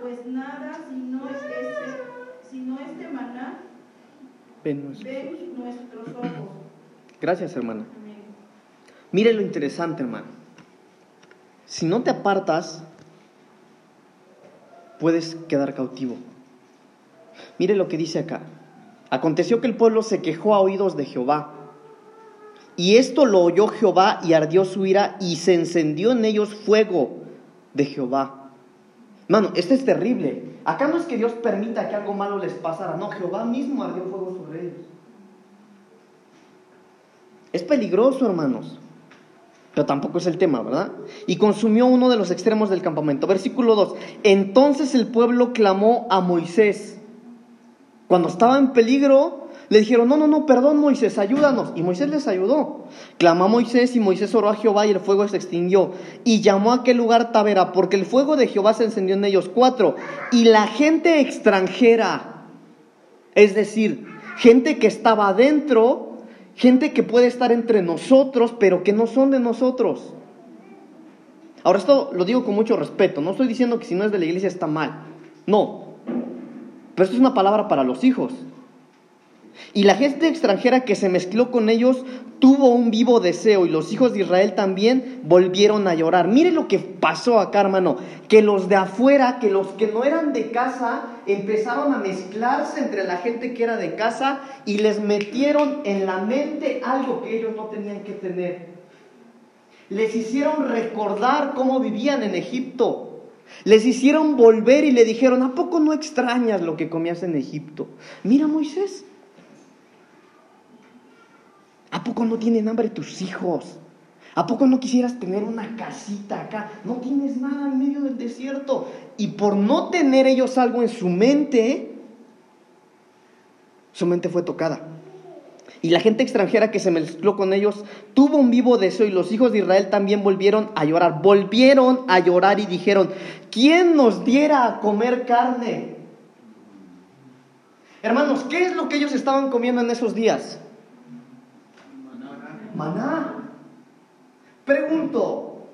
pues nada si no este, si no este maná ven nuestros ojos. Gracias, hermana. Mire lo interesante, hermano. Si no te apartas, puedes quedar cautivo. Mire lo que dice acá. Aconteció que el pueblo se quejó a oídos de Jehová. Y esto lo oyó Jehová y ardió su ira y se encendió en ellos fuego de Jehová. Mano, esto es terrible. Acá no es que Dios permita que algo malo les pasara, no, Jehová mismo ardió fuego sobre ellos. Es peligroso, hermanos. Pero tampoco es el tema, ¿verdad? Y consumió uno de los extremos del campamento. Versículo 2. Entonces el pueblo clamó a Moisés. Cuando estaba en peligro, le dijeron, no, no, no, perdón Moisés, ayúdanos. Y Moisés les ayudó. Clamó a Moisés y Moisés oró a Jehová y el fuego se extinguió. Y llamó a aquel lugar Tavera, porque el fuego de Jehová se encendió en ellos. Cuatro. Y la gente extranjera, es decir, gente que estaba adentro, Gente que puede estar entre nosotros, pero que no son de nosotros. Ahora esto lo digo con mucho respeto. No estoy diciendo que si no es de la iglesia está mal. No. Pero esto es una palabra para los hijos. Y la gente extranjera que se mezcló con ellos tuvo un vivo deseo y los hijos de Israel también volvieron a llorar. Mire lo que pasó acá, hermano, que los de afuera, que los que no eran de casa, empezaron a mezclarse entre la gente que era de casa y les metieron en la mente algo que ellos no tenían que tener. Les hicieron recordar cómo vivían en Egipto. Les hicieron volver y le dijeron, ¿a poco no extrañas lo que comías en Egipto? Mira Moisés, ¿A poco no tienen hambre tus hijos? ¿A poco no quisieras tener una casita acá? No tienes nada en medio del desierto. Y por no tener ellos algo en su mente, su mente fue tocada. Y la gente extranjera que se mezcló con ellos tuvo un vivo deseo y los hijos de Israel también volvieron a llorar. Volvieron a llorar y dijeron, ¿quién nos diera a comer carne? Hermanos, ¿qué es lo que ellos estaban comiendo en esos días? Maná. Pregunto,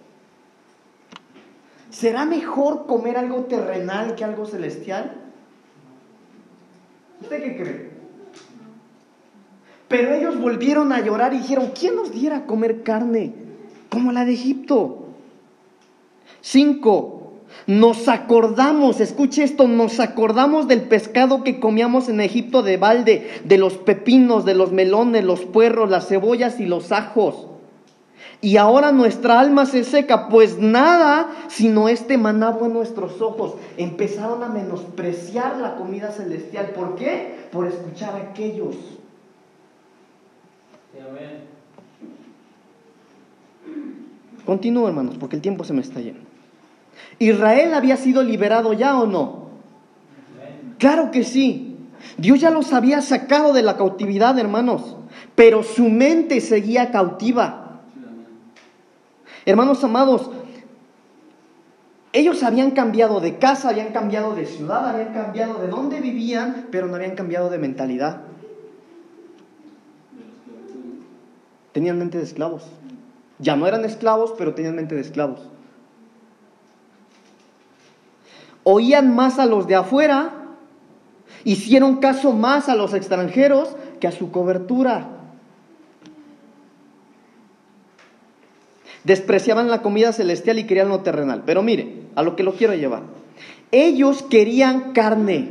¿será mejor comer algo terrenal que algo celestial? ¿Usted qué cree? Pero ellos volvieron a llorar y dijeron, ¿quién nos diera comer carne como la de Egipto? Cinco, nos acordamos, escuche esto, nos acordamos del pescado que comíamos en Egipto de balde, de los pepinos, de los melones, los puerros, las cebollas y los ajos. Y ahora nuestra alma se seca, pues nada sino este manabo en nuestros ojos. Empezaron a menospreciar la comida celestial. ¿Por qué? Por escuchar a aquellos. Continúo, hermanos, porque el tiempo se me está yendo. ¿Israel había sido liberado ya o no? Claro que sí. Dios ya los había sacado de la cautividad, hermanos, pero su mente seguía cautiva. Hermanos amados, ellos habían cambiado de casa, habían cambiado de ciudad, habían cambiado de dónde vivían, pero no habían cambiado de mentalidad. Tenían mente de esclavos. Ya no eran esclavos, pero tenían mente de esclavos oían más a los de afuera, hicieron caso más a los extranjeros que a su cobertura. Despreciaban la comida celestial y querían lo terrenal. Pero mire, a lo que lo quiero llevar. Ellos querían carne.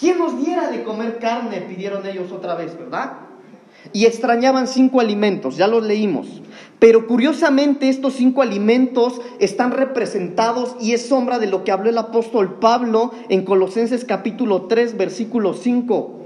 ¿Quién nos diera de comer carne? Pidieron ellos otra vez, ¿verdad? Y extrañaban cinco alimentos, ya los leímos. Pero curiosamente estos cinco alimentos están representados y es sombra de lo que habló el apóstol Pablo en Colosenses capítulo 3, versículo 5.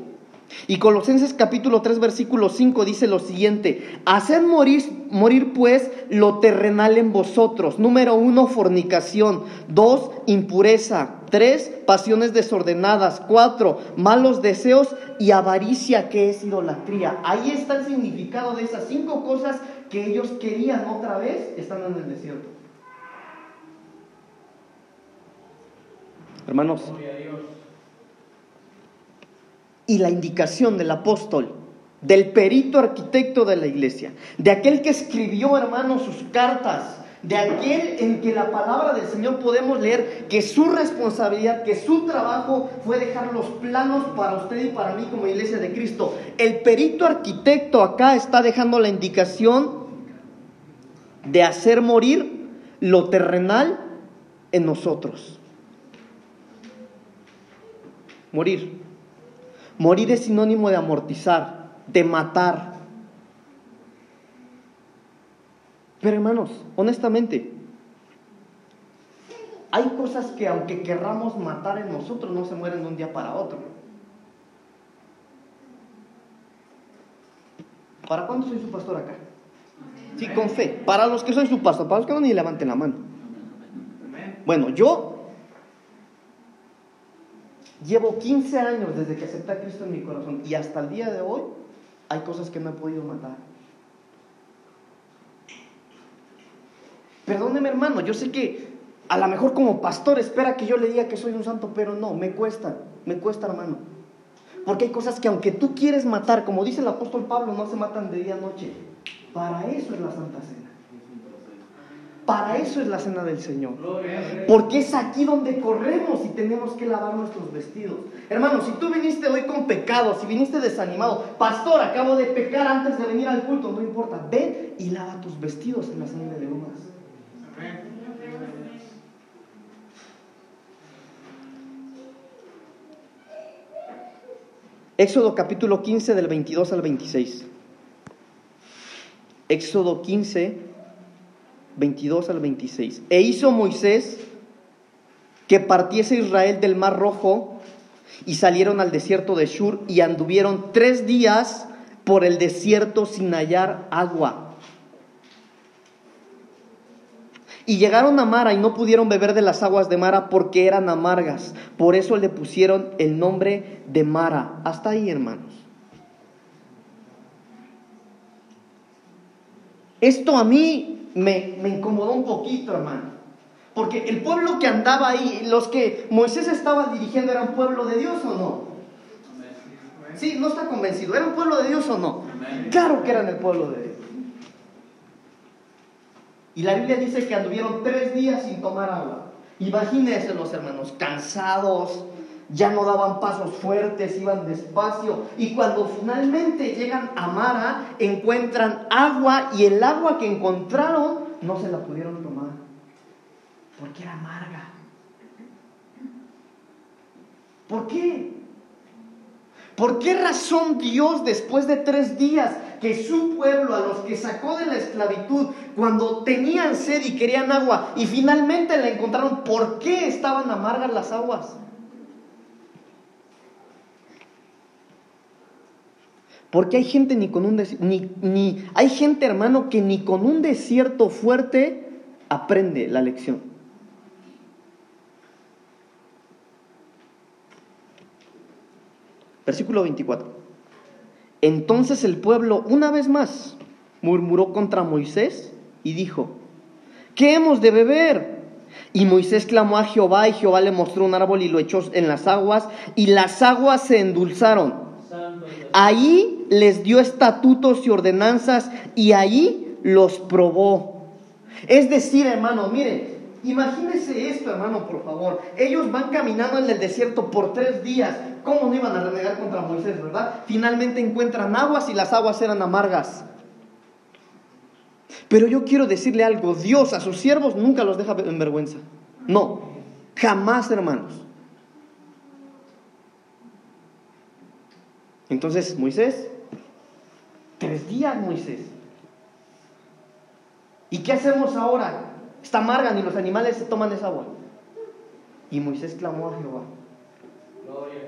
Y Colosenses capítulo 3 versículo 5 dice lo siguiente, haced morir, morir pues lo terrenal en vosotros. Número uno, fornicación. Dos, impureza. Tres, pasiones desordenadas. Cuatro, malos deseos y avaricia que es idolatría. Ahí está el significado de esas cinco cosas que ellos querían otra vez estando en el desierto. Hermanos, y la indicación del apóstol, del perito arquitecto de la iglesia, de aquel que escribió, hermanos, sus cartas, de aquel en que la palabra del Señor podemos leer que su responsabilidad, que su trabajo fue dejar los planos para usted y para mí como iglesia de Cristo. El perito arquitecto acá está dejando la indicación de hacer morir lo terrenal en nosotros. Morir. Morir es sinónimo de amortizar, de matar. Pero hermanos, honestamente, hay cosas que aunque querramos matar en nosotros, no se mueren de un día para otro. ¿Para cuándo soy su pastor acá? Sí, con fe. Para los que soy su pastor, para los que no, ni levanten la mano. Bueno, yo Llevo 15 años desde que acepté a Cristo en mi corazón y hasta el día de hoy hay cosas que no he podido matar. Perdóneme hermano, yo sé que a lo mejor como pastor espera que yo le diga que soy un santo, pero no, me cuesta, me cuesta hermano. Porque hay cosas que aunque tú quieres matar, como dice el apóstol Pablo, no se matan de día a noche. Para eso es la Santa Cena. Para eso es la cena del Señor. Porque es aquí donde corremos y tenemos que lavar nuestros vestidos. Hermano, si tú viniste hoy con pecado, si viniste desanimado, pastor, acabo de pecar antes de venir al culto, no importa, ven y lava tus vestidos en la sangre de uvas. Éxodo capítulo 15 del 22 al 26. Éxodo 15 22 al 26. E hizo Moisés que partiese Israel del mar rojo y salieron al desierto de Shur y anduvieron tres días por el desierto sin hallar agua. Y llegaron a Mara y no pudieron beber de las aguas de Mara porque eran amargas. Por eso le pusieron el nombre de Mara. Hasta ahí, hermanos. Esto a mí me, incomodó un poquito, hermano. Porque el pueblo que andaba ahí, los que Moisés estaba dirigiendo, ¿eran pueblo de Dios o no? Sí, no está convencido. ¿Eran pueblo de Dios o no? Claro que eran el pueblo de Dios. Y la Biblia dice que anduvieron tres días sin tomar agua. Imagínense los hermanos, cansados, ya no daban pasos fuertes, iban despacio. Y cuando finalmente llegan a Mara, encuentran agua y el agua que encontraron no se la pudieron tomar, porque era amarga. ¿Por qué? ¿Por qué razón Dios después de tres días que su pueblo, a los que sacó de la esclavitud, cuando tenían sed y querían agua y finalmente la encontraron, ¿por qué estaban amargas las aguas? Porque hay gente ni con un ni, ni hay gente, hermano, que ni con un desierto fuerte aprende la lección. Versículo 24. Entonces el pueblo una vez más murmuró contra Moisés y dijo, ¿qué hemos de beber? Y Moisés clamó a Jehová y Jehová le mostró un árbol y lo echó en las aguas y las aguas se endulzaron. Ahí les dio estatutos y ordenanzas y ahí los probó. Es decir, hermano, mire, imagínese esto, hermano, por favor. Ellos van caminando en el desierto por tres días. ¿Cómo no iban a renegar contra Moisés, verdad? Finalmente encuentran aguas y las aguas eran amargas. Pero yo quiero decirle algo, Dios a sus siervos nunca los deja en vergüenza. No, jamás, hermanos. Entonces, Moisés, tres días, Moisés. ¿Y qué hacemos ahora? Está amarga, ni los animales se toman esa agua. Y Moisés clamó a Jehová.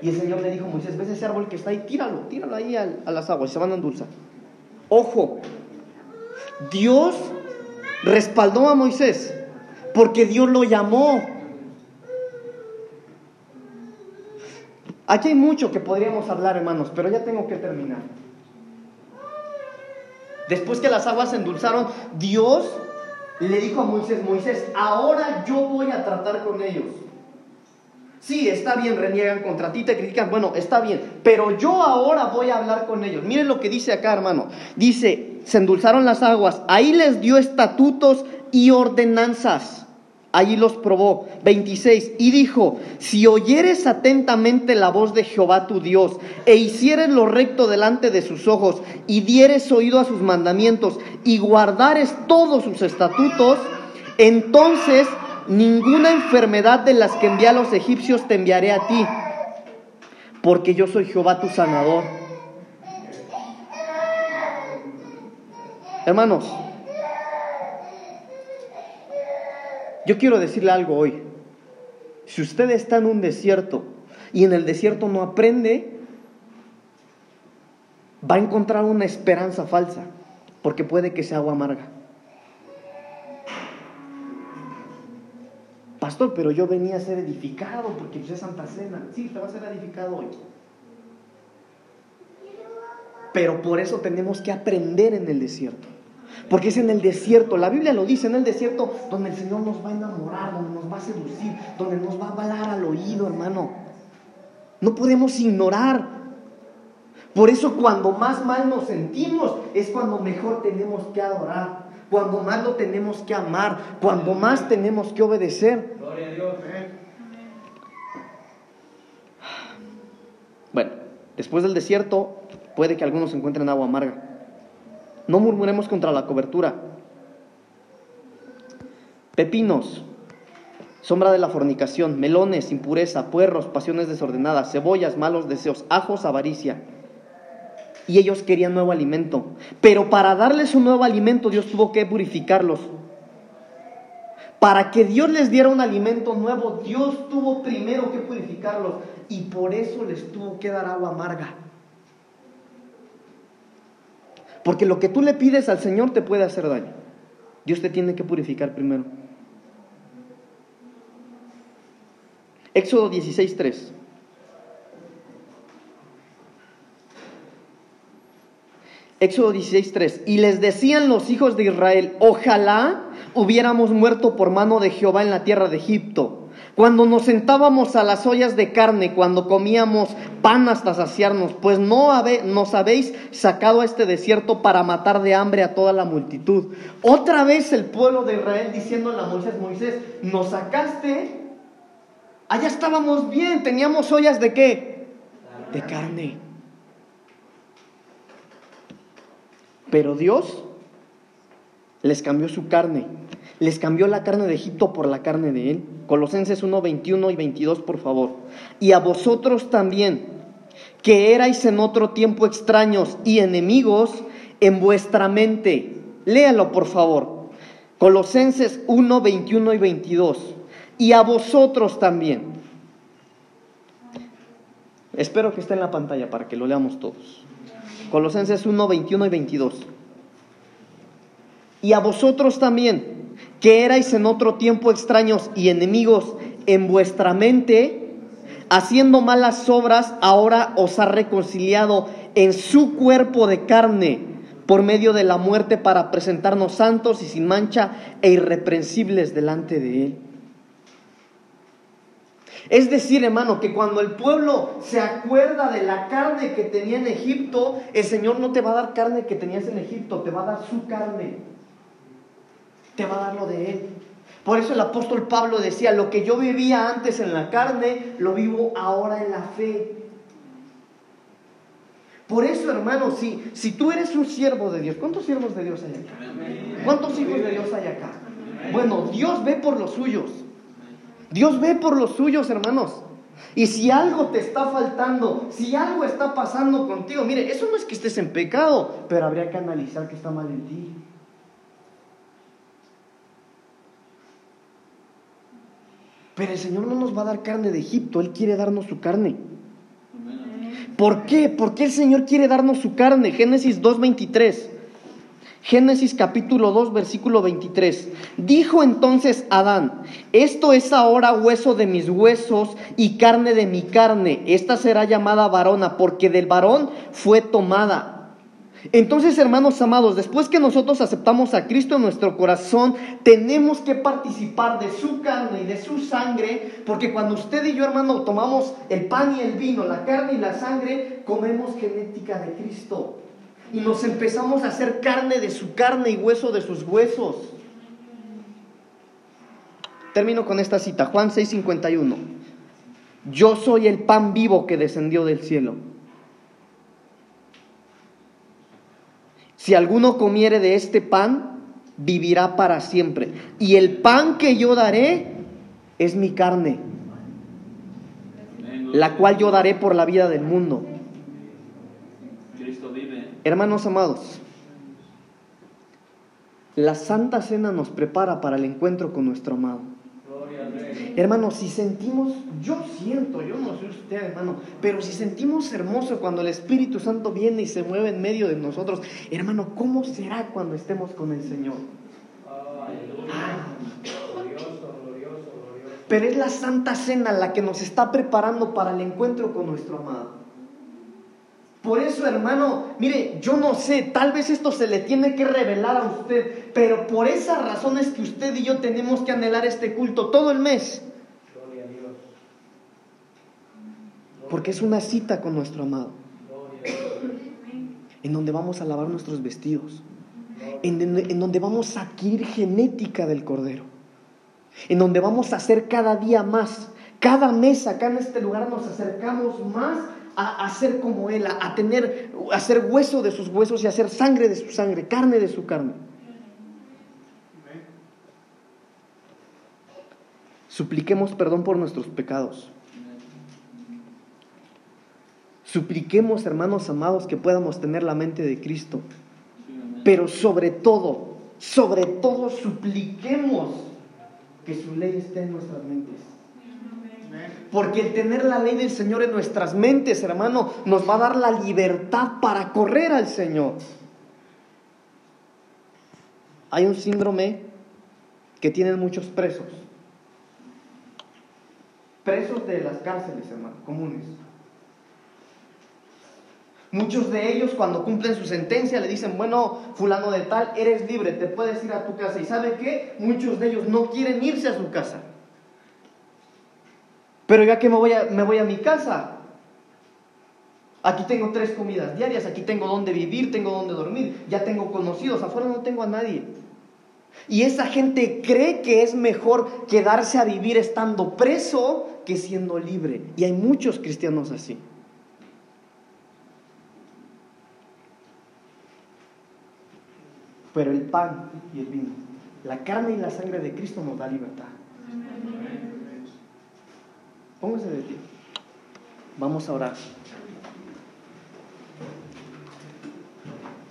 Y el Señor le dijo Moisés, ves ese árbol que está ahí, tíralo, tíralo ahí a, a las aguas se van a endulzar. Ojo, Dios respaldó a Moisés porque Dios lo llamó. Aquí hay mucho que podríamos hablar, hermanos, pero ya tengo que terminar. Después que las aguas se endulzaron, Dios le dijo a Moisés, Moisés, ahora yo voy a tratar con ellos. Sí, está bien, reniegan contra ti, te critican, bueno, está bien, pero yo ahora voy a hablar con ellos. Miren lo que dice acá, hermano. Dice, se endulzaron las aguas, ahí les dio estatutos y ordenanzas. Allí los probó. 26. Y dijo, si oyeres atentamente la voz de Jehová tu Dios, e hicieres lo recto delante de sus ojos, y dieres oído a sus mandamientos, y guardares todos sus estatutos, entonces ninguna enfermedad de las que envié a los egipcios te enviaré a ti, porque yo soy Jehová tu sanador. Hermanos, yo quiero decirle algo hoy. Si usted está en un desierto y en el desierto no aprende, va a encontrar una esperanza falsa, porque puede que sea agua amarga. Pastor, pero yo venía a ser edificado porque pues, es Santa Cena. Sí, te va a ser edificado hoy. Pero por eso tenemos que aprender en el desierto. Porque es en el desierto, la Biblia lo dice, en el desierto donde el Señor nos va a enamorar, donde nos va a seducir, donde nos va a hablar al oído, hermano. No podemos ignorar. Por eso cuando más mal nos sentimos es cuando mejor tenemos que adorar cuando más lo tenemos que amar, cuando más tenemos que obedecer. Gloria a Dios. Bueno, después del desierto puede que algunos encuentren agua amarga. No murmuremos contra la cobertura. Pepinos, sombra de la fornicación, melones, impureza, puerros, pasiones desordenadas, cebollas, malos deseos, ajos, avaricia y ellos querían nuevo alimento. Pero para darles un nuevo alimento Dios tuvo que purificarlos. Para que Dios les diera un alimento nuevo, Dios tuvo primero que purificarlos y por eso les tuvo que dar agua amarga. Porque lo que tú le pides al Señor te puede hacer daño. Dios te tiene que purificar primero. Éxodo 16:3. Éxodo 16:3. Y les decían los hijos de Israel, ojalá hubiéramos muerto por mano de Jehová en la tierra de Egipto. Cuando nos sentábamos a las ollas de carne, cuando comíamos pan hasta saciarnos, pues no nos habéis sacado a este desierto para matar de hambre a toda la multitud. Otra vez el pueblo de Israel diciéndole a Moisés, Moisés, nos sacaste, allá estábamos bien, teníamos ollas de qué? De carne. Pero Dios les cambió su carne, les cambió la carne de Egipto por la carne de Él. Colosenses 1, 21 y 22, por favor. Y a vosotros también, que erais en otro tiempo extraños y enemigos en vuestra mente. Léalo, por favor. Colosenses 1, 21 y 22. Y a vosotros también. Espero que esté en la pantalla para que lo leamos todos. Colosenses 1, 21 y 22. Y a vosotros también, que erais en otro tiempo extraños y enemigos en vuestra mente, haciendo malas obras, ahora os ha reconciliado en su cuerpo de carne por medio de la muerte para presentarnos santos y sin mancha e irreprensibles delante de Él. Es decir, hermano, que cuando el pueblo se acuerda de la carne que tenía en Egipto, el Señor no te va a dar carne que tenías en Egipto, te va a dar su carne. Te va a dar lo de Él. Por eso el apóstol Pablo decía, lo que yo vivía antes en la carne, lo vivo ahora en la fe. Por eso, hermano, si, si tú eres un siervo de Dios, ¿cuántos siervos de Dios hay acá? ¿Cuántos hijos de Dios hay acá? Bueno, Dios ve por los suyos. Dios ve por los suyos, hermanos. Y si algo te está faltando, si algo está pasando contigo, mire, eso no es que estés en pecado, pero habría que analizar que está mal en ti. Pero el Señor no nos va a dar carne de Egipto, Él quiere darnos su carne. ¿Por qué? ¿Por qué el Señor quiere darnos su carne? Génesis 2.23. Génesis capítulo 2, versículo 23. Dijo entonces Adán, esto es ahora hueso de mis huesos y carne de mi carne. Esta será llamada varona porque del varón fue tomada. Entonces, hermanos amados, después que nosotros aceptamos a Cristo en nuestro corazón, tenemos que participar de su carne y de su sangre, porque cuando usted y yo, hermano, tomamos el pan y el vino, la carne y la sangre, comemos genética de Cristo y nos empezamos a hacer carne de su carne y hueso de sus huesos. Termino con esta cita, Juan 6:51. Yo soy el pan vivo que descendió del cielo. Si alguno comiere de este pan, vivirá para siempre. Y el pan que yo daré es mi carne, la cual yo daré por la vida del mundo. Hermanos amados, la Santa Cena nos prepara para el encuentro con nuestro amado. Hermanos, si sentimos, yo siento, yo no sé usted, hermano, pero si sentimos hermoso cuando el Espíritu Santo viene y se mueve en medio de nosotros, hermano, ¿cómo será cuando estemos con el Señor? Pero es la Santa Cena la que nos está preparando para el encuentro con nuestro amado. Por eso, hermano, mire, yo no sé, tal vez esto se le tiene que revelar a usted, pero por esa razón es que usted y yo tenemos que anhelar este culto todo el mes. Porque es una cita con nuestro amado. En donde vamos a lavar nuestros vestidos. En, en donde vamos a adquirir genética del Cordero. En donde vamos a hacer cada día más. Cada mes acá en este lugar nos acercamos más a, ser como Él, a, tener, a ser hueso de sus huesos y a ser sangre de su sangre, carne de su carne. Supliquemos perdón por nuestros pecados. Supliquemos, hermanos amados, que podamos tener la mente de Cristo. Pero sobre todo, sobre todo, supliquemos que su ley esté en nuestras mentes. Porque el tener la ley del Señor en nuestras mentes, hermano, nos va a dar la libertad para correr al Señor. Hay un síndrome que tienen muchos presos. Presos de las cárceles, hermano, comunes. Muchos de ellos cuando cumplen su sentencia le dicen, bueno, fulano de tal, eres libre, te puedes ir a tu casa. ¿Y sabe qué? Muchos de ellos no quieren irse a su casa. Pero ya que me voy a, me voy a mi casa, aquí tengo tres comidas diarias, aquí tengo donde vivir, tengo donde dormir, ya tengo conocidos, afuera no tengo a nadie. Y esa gente cree que es mejor quedarse a vivir estando preso que siendo libre. Y hay muchos cristianos así. Pero el pan y el vino, la carne y la sangre de Cristo nos da libertad. Póngase de ti. Vamos a orar.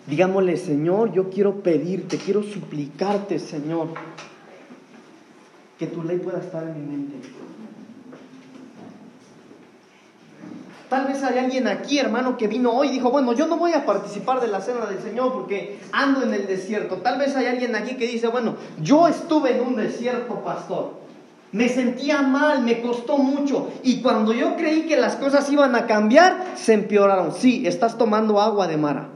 Digámosle, Señor, yo quiero pedirte, quiero suplicarte, Señor, que tu ley pueda estar en mi mente. Tal vez hay alguien aquí, hermano, que vino hoy y dijo, bueno, yo no voy a participar de la cena del Señor porque ando en el desierto. Tal vez hay alguien aquí que dice, bueno, yo estuve en un desierto, pastor. Me sentía mal, me costó mucho. Y cuando yo creí que las cosas iban a cambiar, se empeoraron. Sí, estás tomando agua de mara.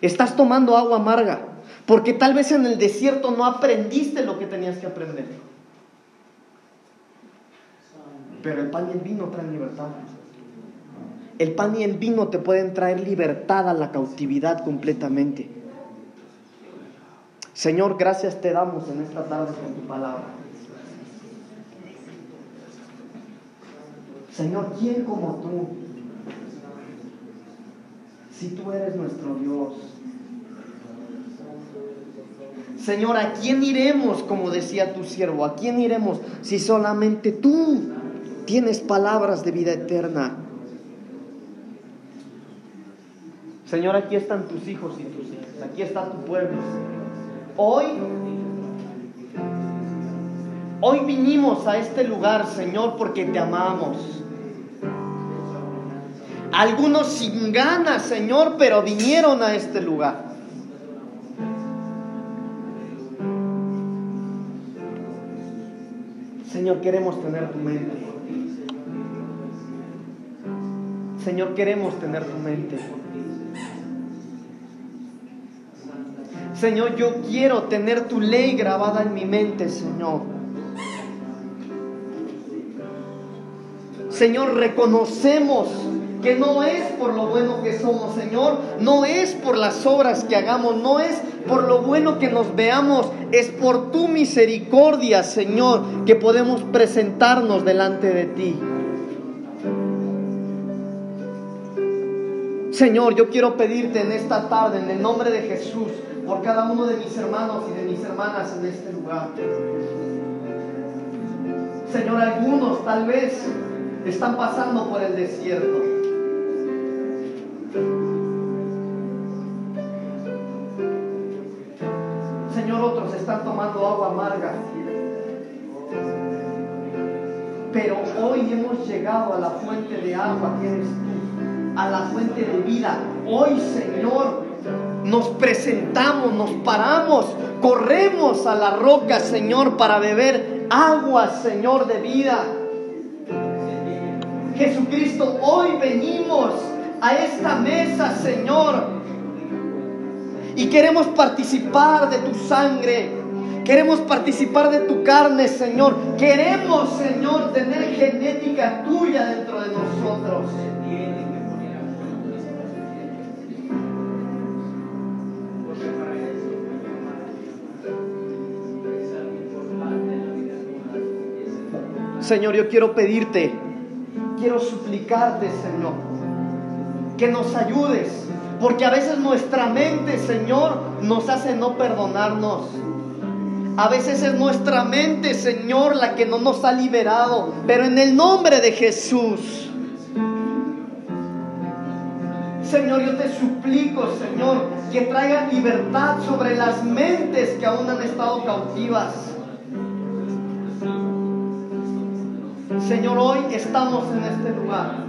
Estás tomando agua amarga. Porque tal vez en el desierto no aprendiste lo que tenías que aprender. Pero el pan y el vino traen libertad. El pan y el vino te pueden traer libertad a la cautividad completamente. Señor, gracias te damos en esta tarde con tu palabra. Señor, ¿quién como tú? Si tú eres nuestro Dios. Señor, ¿a quién iremos, como decía tu siervo? ¿A quién iremos si solamente tú tienes palabras de vida eterna? Señor, aquí están tus hijos y tus hijas, aquí está tu pueblo. Hoy Hoy vinimos a este lugar, Señor, porque te amamos. Algunos sin ganas, Señor, pero vinieron a este lugar. Señor, queremos tener tu mente. Señor, queremos tener tu mente. Señor, yo quiero tener tu ley grabada en mi mente, Señor. Señor, reconocemos que no es por lo bueno que somos, Señor, no es por las obras que hagamos, no es por lo bueno que nos veamos, es por tu misericordia, Señor, que podemos presentarnos delante de ti. Señor, yo quiero pedirte en esta tarde, en el nombre de Jesús, por cada uno de mis hermanos y de mis hermanas en este lugar. Señor, algunos tal vez están pasando por el desierto. Tomando agua amarga. Pero hoy hemos llegado a la fuente de agua que eres tú, a la fuente de vida. Hoy, Señor, nos presentamos, nos paramos, corremos a la roca, Señor, para beber agua, Señor, de vida. Jesucristo, hoy venimos a esta mesa, Señor, y queremos participar de tu sangre. Queremos participar de tu carne, Señor. Queremos, Señor, tener genética tuya dentro de nosotros. Señor, yo quiero pedirte, quiero suplicarte, Señor, que nos ayudes, porque a veces nuestra mente, Señor, nos hace no perdonarnos. A veces es nuestra mente, Señor, la que no nos ha liberado, pero en el nombre de Jesús. Señor, yo te suplico, Señor, que traiga libertad sobre las mentes que aún han estado cautivas. Señor, hoy estamos en este lugar.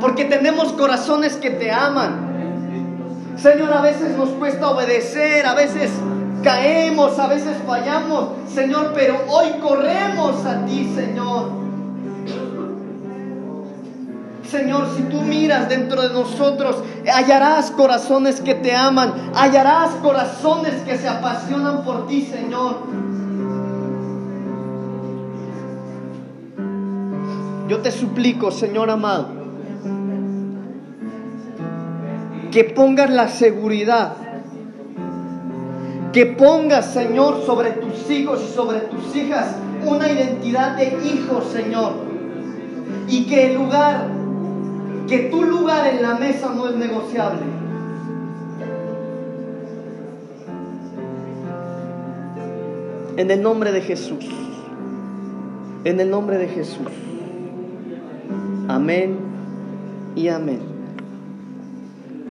Porque tenemos corazones que te aman. Señor, a veces nos cuesta obedecer, a veces caemos, a veces fallamos, Señor, pero hoy corremos a ti, Señor. Señor, si tú miras dentro de nosotros, hallarás corazones que te aman, hallarás corazones que se apasionan por ti, Señor. Yo te suplico, Señor amado, que pongas la seguridad, que pongas, Señor, sobre tus hijos y sobre tus hijas una identidad de hijo, Señor. Y que el lugar, que tu lugar en la mesa no es negociable. En el nombre de Jesús. En el nombre de Jesús. Amén y amén.